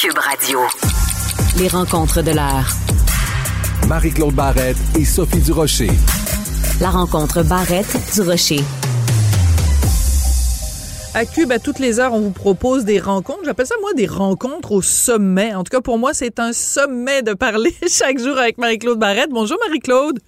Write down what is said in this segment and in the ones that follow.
Cube Radio. Les rencontres de l'heure. Marie-Claude Barrette et Sophie Durocher. La rencontre Barrette-Durocher. À Cube, à toutes les heures, on vous propose des rencontres. J'appelle ça, moi, des rencontres au sommet. En tout cas, pour moi, c'est un sommet de parler chaque jour avec Marie-Claude Barrette. Bonjour, Marie-Claude.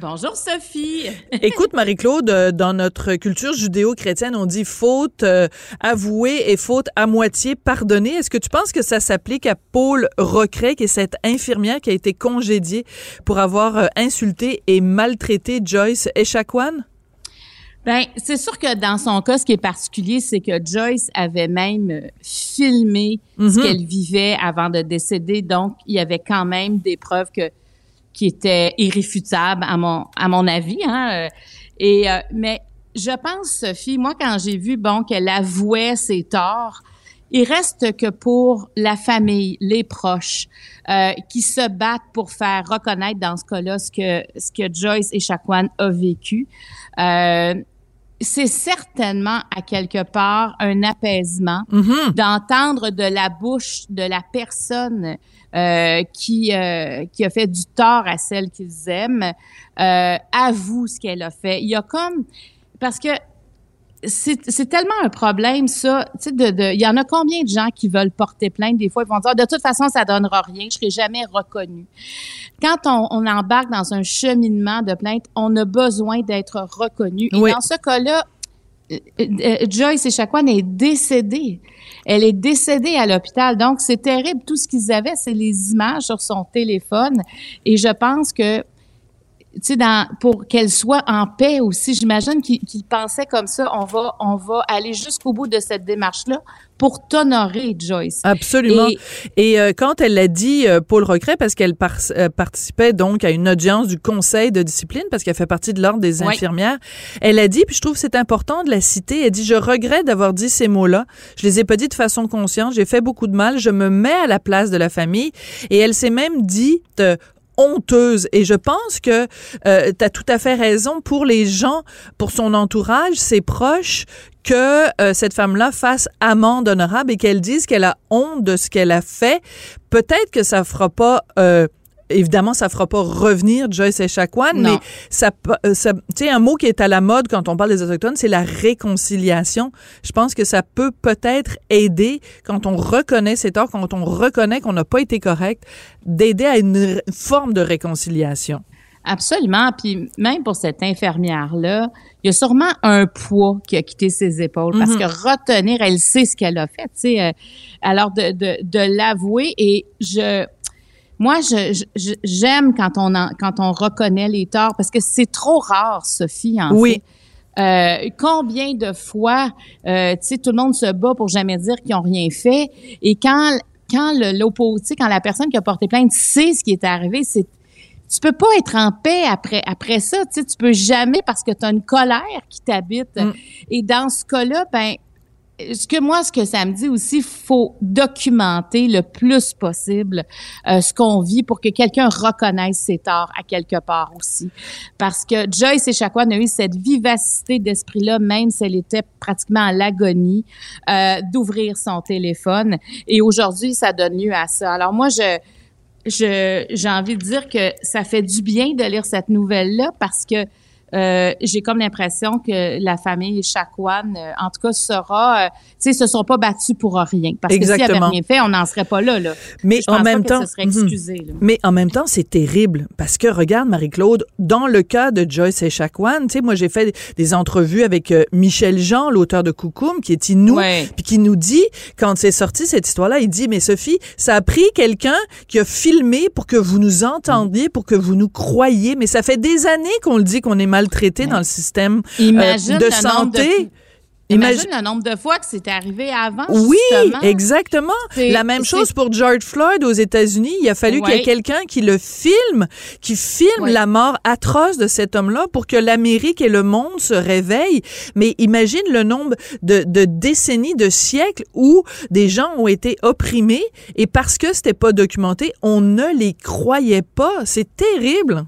Bonjour Sophie. Écoute Marie-Claude, euh, dans notre culture judéo-chrétienne, on dit faute euh, avouée et faute à moitié pardonnée. Est-ce que tu penses que ça s'applique à Paul Recret, qui est cette infirmière qui a été congédiée pour avoir euh, insulté et maltraité Joyce Echaquan? Ben, c'est sûr que dans son cas, ce qui est particulier, c'est que Joyce avait même filmé ce Mhm. qu'elle vivait avant de décéder. Donc, il y avait quand même des preuves que qui étaient irréfutables à mon à mon avis. Hein? euh, Et euh, mais je pense, Sophie, moi quand j'ai vu bon qu'elle avouait ses torts, il reste que pour la famille, les proches, euh, qui se battent pour faire reconnaître dans ce cas-là ce que ce que Joyce et Chacuan a vécu. Euh, c'est certainement à quelque part un apaisement Mhm. d'entendre de la bouche de la personne euh, qui euh, qui a fait du tort à celle qu'ils aiment euh, avoue ce qu'elle a fait. Il y a comme parce que c'est tellement un problème ça, de, de il y en a combien de gens qui veulent porter plainte des fois ils vont dire de toute façon ça donnera rien, je serai jamais reconnu. Quand on, on embarque dans un cheminement de plainte, on a besoin d'être reconnu. Et dans ce cas-là, euh, euh, Joyce Echaquan est décédée. Elle est décédée à l'hôpital. Donc, c'est terrible. Tout ce qu'ils avaient, c'est les images sur son téléphone. Et je pense que, tu sais, pour qu'elle soit en paix aussi, j'imagine qu'ils qu'ils pensaient comme ça. On va, on va aller jusqu'au bout de cette démarche-là pour t'honorer, Joyce. Absolument. Et- Et, euh, quand elle l'a dit, euh, Paul Recret, parce qu'elle par- euh, participait donc à une audience du conseil de discipline, parce qu'elle fait partie de l'ordre des Oui. infirmières, elle a dit, puis je trouve que c'est important de la citer, elle dit, je regrette d'avoir dit ces mots-là. Je les ai pas dit de façon consciente. J'ai fait beaucoup de mal. Je me mets à la place de la famille. Et elle s'est même dit, euh, honteuse. Et je pense que euh, tu as tout à fait raison pour les gens, pour son entourage, ses proches, que euh, cette femme-là fasse amende honorable et qu'elle dise qu'elle a honte de ce qu'elle a fait. Peut-être que ça fera pas... euh, Évidemment, ça fera pas revenir Joyce Echaquan, Non. mais ça, euh, ça tu sais, un mot qui est à la mode quand on parle des autochtones, c'est la réconciliation. Je pense que ça peut peut-être aider quand on reconnaît ses torts, quand on reconnaît qu'on n'a pas été correct, d'aider à une forme de réconciliation. Absolument. Puis même pour cette infirmière-là, il y a sûrement un poids qui a quitté ses épaules parce Mhm. que retenir, elle sait ce qu'elle a fait. Tu sais, euh, alors de, de, de l'avouer et je, moi, je, je- j'aime quand on en- quand on reconnaît les torts parce que c'est trop rare, Sophie. En Oui. fait. Euh, combien de fois, euh, tu sais, tout le monde se bat pour jamais dire qu'ils ont rien fait. Et quand quand le l'opposé, quand la personne qui a porté plainte sait ce qui est arrivé, c'est tu peux pas être en paix après après ça, tu sais, tu peux jamais parce que tu as une colère qui t'habite. Mm. Et dans ce cas-là, ben ce que moi, ce que ça me dit aussi, faut documenter le plus possible euh, ce qu'on vit pour que quelqu'un reconnaisse ses torts à quelque part aussi. Parce que Joyce Echaquan a eu cette vivacité d'esprit-là, même si elle était pratiquement à l'agonie, euh, d'ouvrir son téléphone. Et aujourd'hui, ça donne lieu à ça. Alors moi, je j'ai envie de dire que ça fait du bien de lire cette nouvelle-là parce que euh, j'ai comme l'impression que la famille Chacoan, euh, en tout cas, sera, euh, tu sais, se sont pas battus pour rien. Parce que s'ils Exactement. avaient rien fait, on n'en serait pas là, là. Mais Je en pense même pas temps, que ce serait Mhm. excusé, là. Mais en même temps, c'est terrible parce que regarde Marie-Claude, dans le cas de Joyce Echaquan, tu sais, moi j'ai fait des entrevues avec euh, Michel Jean, l'auteur de Coucoum, qui est inou, Ouais. puis qui nous dit quand c'est sorti cette histoire-là, il dit mais Sophie, ça a pris quelqu'un qui a filmé pour que vous nous entendiez, pour que vous nous croyiez, mais ça fait des années qu'on le dit qu'on est dans le système euh, Imagine de santé. Imagine Imagine- le nombre de fois que c'est arrivé avant. Oui, justement. exactement. La même chose pour George Floyd aux États-Unis. Il a fallu qu'il y ait quelqu'un qui le filme, qui filme Ouais. la mort atroce de cet homme-là pour que l'Amérique et le monde se réveillent. Mais imagine le nombre de, de décennies, de siècles où des gens ont été opprimés et parce que c'était pas documenté, on ne les croyait pas. C'est terrible.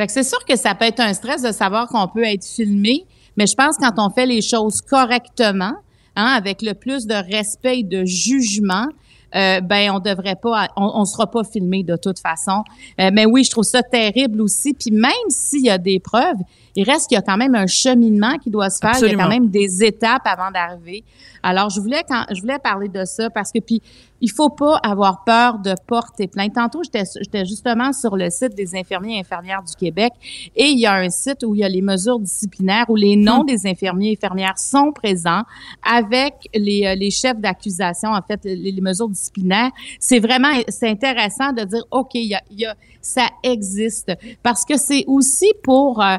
Fait que c'est sûr que ça peut être un stress de savoir qu'on peut être filmé, mais je pense quand on fait les choses correctement, hein, avec le plus de respect et de jugement, euh, ben on devrait pas, on, on sera pas filmé de toute façon. Euh, mais oui, je trouve ça terrible aussi. Puis même s'il y a des preuves, il reste qu'il y a quand même un cheminement qui doit se faire. Il y a quand même des étapes avant d'arriver. Alors, je voulais quand je voulais parler de ça parce que puis il faut pas avoir peur de porter plainte. Tantôt, j'étais j'étais justement sur le site des infirmiers et infirmières du Québec et il y a un site où il y a les mesures disciplinaires où les noms hmm. des infirmiers et infirmières sont présents avec les, euh, les chefs d'accusation, en fait, les, mesures disciplinaires. C'est vraiment c'est intéressant de dire OK, il y a, il y a ça existe parce que c'est aussi pour euh,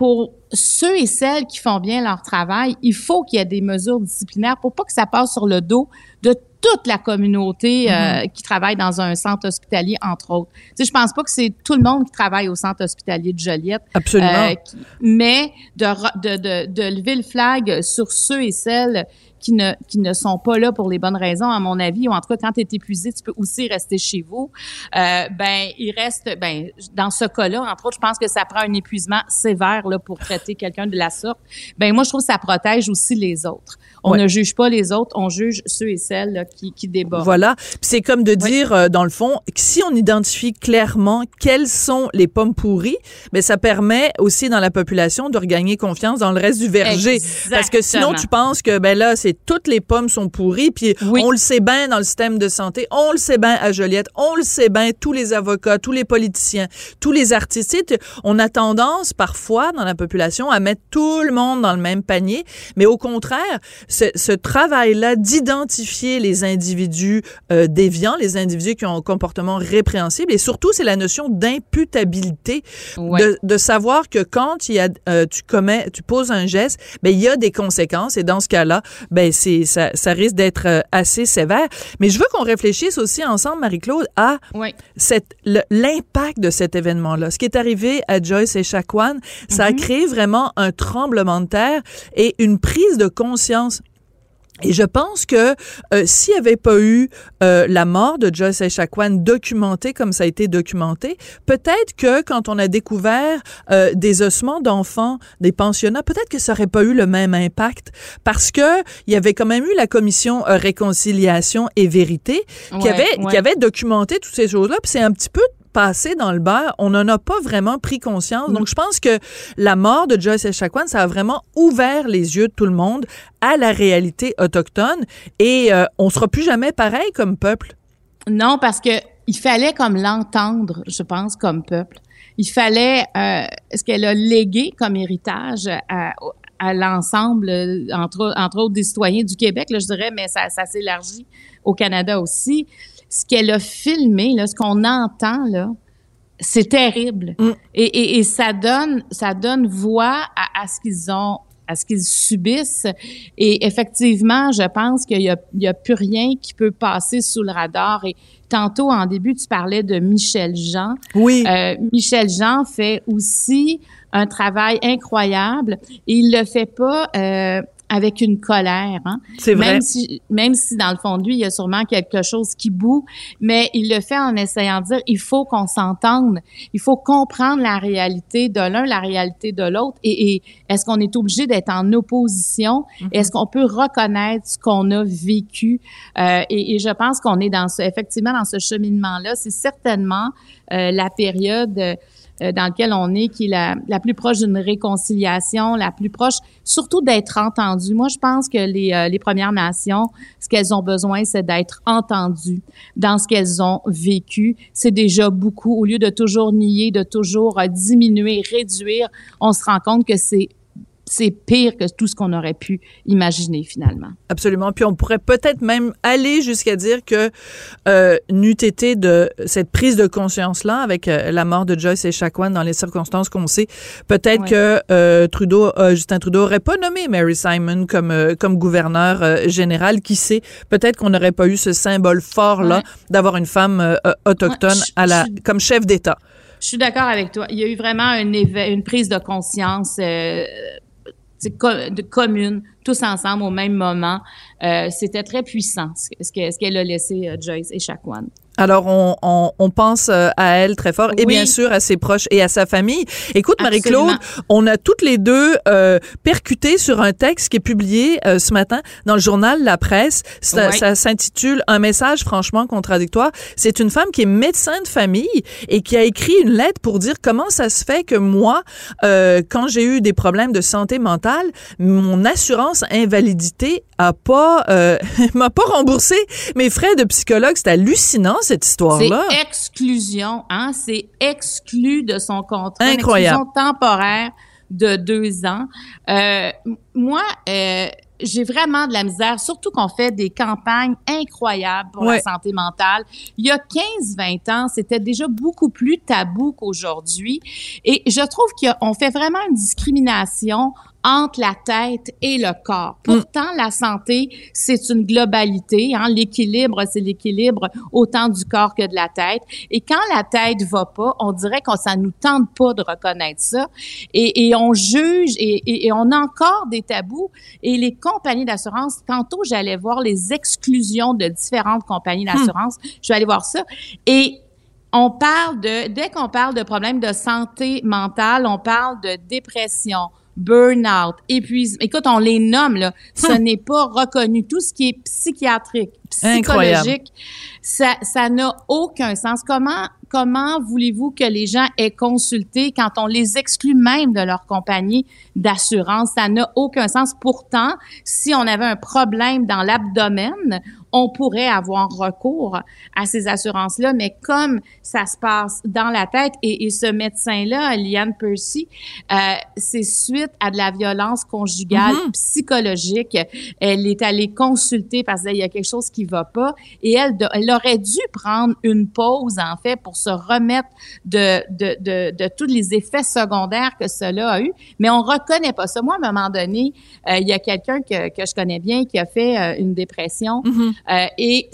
pour ceux et celles qui font bien leur travail, il faut qu'il y ait des mesures disciplinaires pour pas que ça passe sur le dos de toute la communauté euh, mm-hmm. qui travaille dans un centre hospitalier, entre autres. Tu sais, je pense pas que c'est tout le monde qui travaille au centre hospitalier de Joliette. Absolument. Euh, mais de, de, de, de lever le flag sur ceux et celles qui ne, qui ne sont pas là pour les bonnes raisons, à mon avis, ou en tout cas, quand tu es épuisé, tu peux aussi rester chez vous. Euh, ben, il reste, ben, dans ce cas-là, entre autres, je pense que ça prend un épuisement sévère là, pour traiter quelqu'un de la sorte. Ben, moi, je trouve que ça protège aussi les autres. On ne juge pas les autres, on juge ceux et celles là, qui, qui débordent. Voilà. C'est comme de dire, euh, dans le fond, que si on identifie clairement quelles sont les pommes pourries, ben, ça permet aussi dans la population de regagner confiance dans le reste du verger. Exactement. Parce que sinon, tu penses que, ben là, c'est toutes les pommes sont pourries, puis on le sait bien dans le système de santé, on le sait bien à Joliette, on le sait bien tous les avocats, tous les politiciens, tous les artistes. On a tendance parfois dans la population à mettre tout le monde dans le même panier, mais au contraire, ce, ce travail-là d'identifier les individus euh, déviants, les individus qui ont un comportement répréhensible, et surtout c'est la notion d'imputabilité, de, de, savoir que quand il y a, euh, tu commets, tu poses un geste, ben il y a des conséquences, et dans ce cas-là, ben ben c'est ça, ça risque d'être euh, assez sévère. Mais je veux qu'on réfléchisse aussi ensemble, Marie-Claude, à cette l'impact de cet événement-là. Ce qui est arrivé à Joyce et Chacuan, ça a mhm. créé vraiment un tremblement de terre et une prise de conscience et je pense que euh, s'il n'y avait pas eu euh, la mort de Joyce Echaquan documentée comme ça a été documenté, peut-être que quand on a découvert euh, des ossements d'enfants, des pensionnats, peut-être que ça n'aurait pas eu le même impact parce que il y avait quand même eu la commission euh, réconciliation et vérité qui avait qui avait documenté toutes ces choses-là. Puis c'est un petit peu passé dans le beurre, on n'en a pas vraiment pris conscience. Donc, je pense que la mort de Joyce Echaquan, ça a vraiment ouvert les yeux de tout le monde à la réalité autochtone et euh, on sera plus jamais pareil comme peuple. Non, parce que il fallait comme l'entendre, je pense, comme peuple. Il fallait euh, ce qu'elle a légué comme héritage à, à l'ensemble, entre, entre autres des citoyens du Québec, là, je dirais, mais ça, ça s'élargit au Canada aussi ce qu'elle a filmé, là, ce qu'on entend, là, c'est terrible. Mm. Et, et, et, ça donne, ça donne voix à, à ce qu'ils ont à ce qu'ils subissent. Et effectivement, je pense qu'il y a, il y a plus rien qui peut passer sous le radar. Et tantôt, en début, tu parlais de Michel Jean. Oui. Euh, Michel Jean fait aussi un travail incroyable. Et il le fait pas euh, avec une colère. Hein? C'est vrai. Même si, même si dans le fond de lui, il y a sûrement quelque chose qui boue, mais il le fait en essayant de dire, il faut qu'on s'entende, il faut comprendre la réalité de l'un, la réalité de l'autre, et, et est-ce qu'on est obligé d'être en opposition? Mm-hmm. Est-ce qu'on peut reconnaître ce qu'on a vécu? Euh, et, et, je pense qu'on est dans ce, effectivement dans ce cheminement-là. C'est certainement euh, la période euh, dans lequel on est, qui est la, la plus proche d'une réconciliation, la plus proche surtout d'être entendu. Moi, je pense que les, euh, les Premières Nations, ce qu'elles ont besoin, c'est d'être entendues dans ce qu'elles ont vécu. C'est déjà beaucoup. Au lieu de toujours nier, de toujours euh, diminuer, réduire, on se rend compte que c'est c'est pire que tout ce qu'on aurait pu imaginer finalement. Absolument. Puis on pourrait peut-être même aller jusqu'à dire que euh, n'eût été de cette prise de conscience-là avec euh, la mort de Joyce et Chacuan dans les circonstances qu'on sait, peut-être que euh, Trudeau, euh, Justin Trudeau aurait pas nommé Mary Simon comme comme gouverneur général. Qui sait? Peut-être qu'on n'aurait pas eu ce symbole fort-là ouais. d'avoir une femme autochtone ouais, je, à la je, comme chef d'État. Je suis d'accord avec toi. Il y a eu vraiment une, une prise de conscience de commune tous ensemble au même moment. Euh, c'était très puissant ce qu'elle a laissé euh, Joyce et Shaquan. Alors, on, on, on, pense euh, à elle très fort et bien sûr à ses proches et à sa famille. Écoute, Marie-Claude, on a toutes les deux euh, percuté sur un texte qui est publié euh, ce matin dans le journal La Presse. Ça, ça s'intitule Un message franchement contradictoire. C'est une femme qui est médecin de famille et qui a écrit une lettre pour dire comment ça se fait que moi, euh, quand j'ai eu des problèmes de santé mentale, mon assurance invalidité a pas euh, m'a pas remboursé mes frais de psychologue. C'est hallucinant cette histoire-là. C'est exclusion, hein? C'est exclu de son contrat. Incroyable. Exclusion temporaire de deux ans. Euh, moi, euh, j'ai vraiment de la misère, surtout qu'on fait des campagnes incroyables pour la santé mentale. Il y a 15-20 ans, c'était déjà beaucoup plus tabou qu'aujourd'hui. Et je trouve qu'on fait vraiment une discrimination entre la tête et le corps. Mm. Pourtant, la santé, c'est une globalité. Hein? L'équilibre, c'est l'équilibre autant du corps que de la tête. Et quand la tête va pas, on dirait qu'on ça nous tente pas de reconnaître ça. Et, et on juge et, et, on a encore des tabous. Et les compagnies d'assurance, tantôt, j'allais voir les exclusions de différentes compagnies hmm. d'assurance. Je vais aller voir ça. Et on parle de, dès qu'on parle de problèmes de santé mentale, on parle de dépression, burn-out, épuisement. Écoute, on les nomme, là. Ce n'est pas reconnu. Tout ce qui est psychiatrique, psychologique, ça, ça n'a aucun sens. Comment, comment voulez-vous que les gens aient consulté quand on les exclut même de leur compagnie d'assurance? Ça n'a aucun sens. Pourtant, si on avait un problème dans l'abdomen, on pourrait avoir recours à ces assurances-là, mais comme ça se passe dans la tête, et, et ce médecin-là, Liane Percy, euh, c'est suite à de la violence conjugale mm-hmm. psychologique. Elle est allée consulter parce qu'il y a quelque chose qui va pas, et elle, elle aurait dû prendre une pause, en fait, pour se remettre de, de, de, de tous les effets secondaires que cela a eu, mais on reconnaît pas ça. Moi, à un moment donné, euh, il y a quelqu'un que, que je connais bien qui a fait euh, une dépression, mm-hmm. Euh, et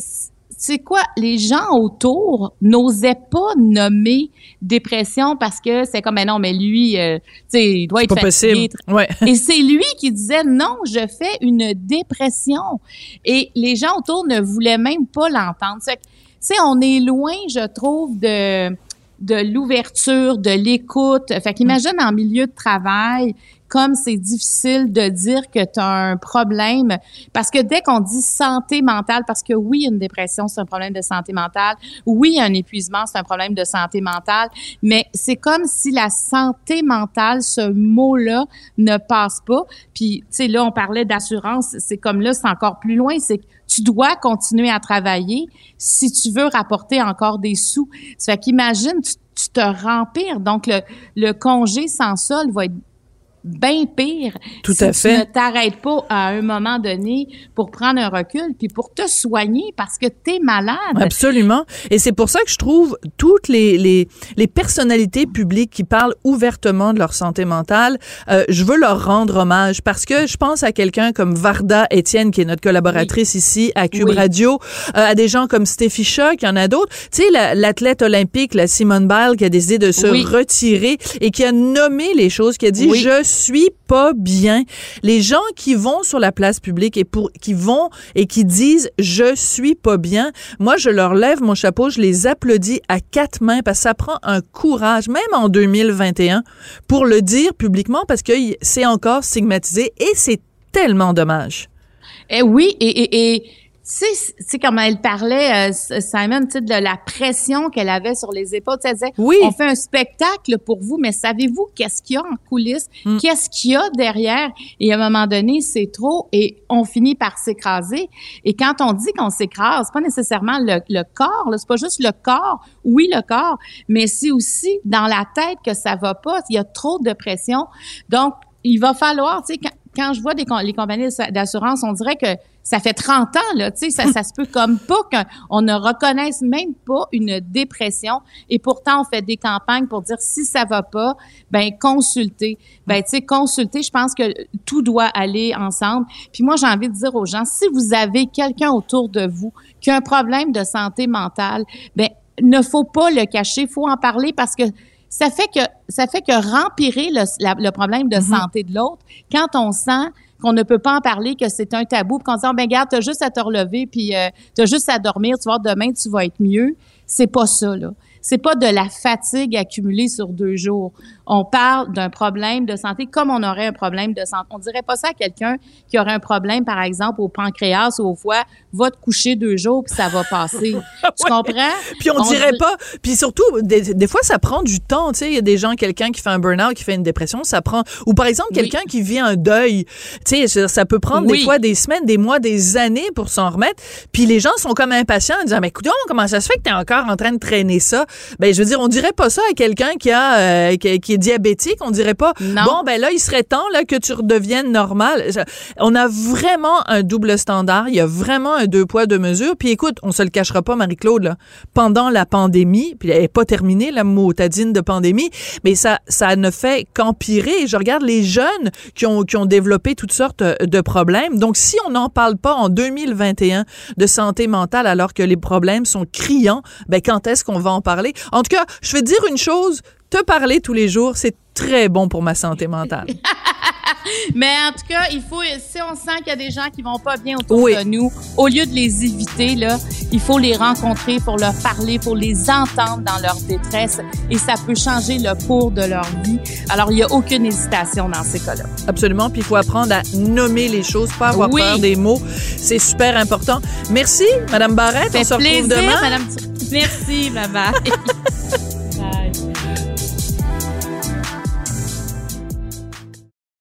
c'est quoi, les gens autour n'osaient pas nommer dépression parce que c'est comme, mais non, mais lui, euh, tu sais, il doit être pas possible. Ouais. Et c'est lui qui disait, non, je fais une dépression. Et les gens autour ne voulaient même pas l'entendre. Tu sais, on est loin, je trouve, de de l'ouverture, de l'écoute. Fait qu'imagine en milieu de travail, comme c'est difficile de dire que tu as un problème, parce que dès qu'on dit santé mentale, parce que oui, une dépression, c'est un problème de santé mentale, oui, un épuisement, c'est un problème de santé mentale, mais c'est comme si la santé mentale, ce mot-là, ne passe pas. Puis, tu sais, là, on parlait d'assurance, c'est comme là, c'est encore plus loin, c'est tu dois continuer à travailler si tu veux rapporter encore des sous. Ça fait qu'imagine, tu, tu te rempires. Donc, le, le congé sans sol va être bien pire. Tout à fait. Tu ne t'arrêtes pas à un moment donné pour prendre un recul puis pour te soigner parce que tu es malade. Absolument. Et c'est pour ça que je trouve toutes les, les, les personnalités publiques qui parlent ouvertement de leur santé mentale, euh, je veux leur rendre hommage parce que je pense à quelqu'un comme Varda Étienne, qui est notre collaboratrice ici à Cube Radio, euh, à des gens comme Stéphie Choc, il y en a d'autres. Tu sais, l'athlète olympique, la Simone Biles, qui a décidé de se retirer et qui a nommé les choses, qui a dit, je suis pas bien. Les gens qui vont sur la place publique et pour qui vont et qui disent je suis pas bien, moi je leur lève mon chapeau, je les applaudis à quatre mains parce que ça prend un courage même en 2021 pour le dire publiquement parce que c'est encore stigmatisé et c'est tellement dommage. Eh oui et, et tu sais, comment elle parlait, euh, Simon, tu sais, de la pression qu'elle avait sur les épaules. Elle disait, oui. on fait un spectacle pour vous, mais savez-vous qu'est-ce qu'il y a en coulisses? Mm. Qu'est-ce qu'il y a derrière? Et à un moment donné, c'est trop et on finit par s'écraser. Et quand on dit qu'on s'écrase, c'est pas nécessairement le, le corps, c'est pas juste le corps. Oui, le corps, mais c'est aussi dans la tête que ça va pas. Il y a trop de pression. Donc, il va falloir, tu sais, quand, quand je vois des, les compagnies d'assurance, on dirait que ça fait 30 ans, là, tu sais, ça, ça se peut comme pas qu'on ne reconnaisse même pas une dépression. Et pourtant, on fait des campagnes pour dire si ça va pas, ben consultez. Ben, tu sais, consulter, je pense que tout doit aller ensemble. Puis moi, j'ai envie de dire aux gens, si vous avez quelqu'un autour de vous qui a un problème de santé mentale, ben ne faut pas le cacher, faut en parler parce que ça fait que ça fait que rempirer le, le problème de mm-hmm. santé de l'autre quand on sent qu'on ne peut pas en parler, que c'est un tabou, qu'on dit, oh, ben garde, t'as juste à te relever, puis euh, t'as juste à dormir, tu vois, demain, tu vas être mieux. C'est pas ça, là c'est pas de la fatigue accumulée sur deux jours. On parle d'un problème de santé comme on aurait un problème de santé. On dirait pas ça à quelqu'un qui aurait un problème, par exemple, au pancréas ou au foie, va te coucher deux jours puis ça va passer. tu comprends? Puis on, dirait pas. Puis surtout, des, fois, ça prend du temps. Tu sais, il y a des gens, quelqu'un qui fait un burn-out, qui fait une dépression, ça prend. Ou par exemple, quelqu'un qui vit un deuil. Tu sais, ça peut prendre des fois des semaines, des mois, des années pour s'en remettre. Puis les gens sont comme impatients en disant, mais écoute, comment ça se fait que tu es encore en train de traîner ça? Ben, je veux dire, on dirait pas ça à quelqu'un qui a euh, qui, est diabétique. On dirait pas. Bon, ben là, il serait temps là que tu redeviennes normal. On a vraiment un double standard. Il y a vraiment un deux poids deux mesures. Puis écoute, on se le cachera pas, Marie-Claude. Pendant la pandémie, puis elle est pas terminée la motadine de pandémie, mais ça ça ne fait qu'empirer. Je regarde les jeunes qui ont qui ont développé toutes sortes de problèmes. Donc si on n'en parle pas en 2021 de santé mentale alors que les problèmes sont criants, ben quand est-ce qu'on va en parler? En tout cas, je vais te dire une chose, te parler tous les jours, c'est très bon pour ma santé mentale. Mais en tout cas, il faut, si on sent qu'il y a des gens qui vont pas bien autour de nous, au lieu de les éviter, là, il faut les rencontrer pour leur parler, pour les entendre dans leur détresse et ça peut changer le cours de leur vie. Alors, il n'y a aucune hésitation dans ces cas-là. Absolument. Puis il faut apprendre à nommer les choses, pas avoir peur des mots. C'est super important. Merci, Madame Barrette. on se retrouve demain. Madame... Merci, bye bye.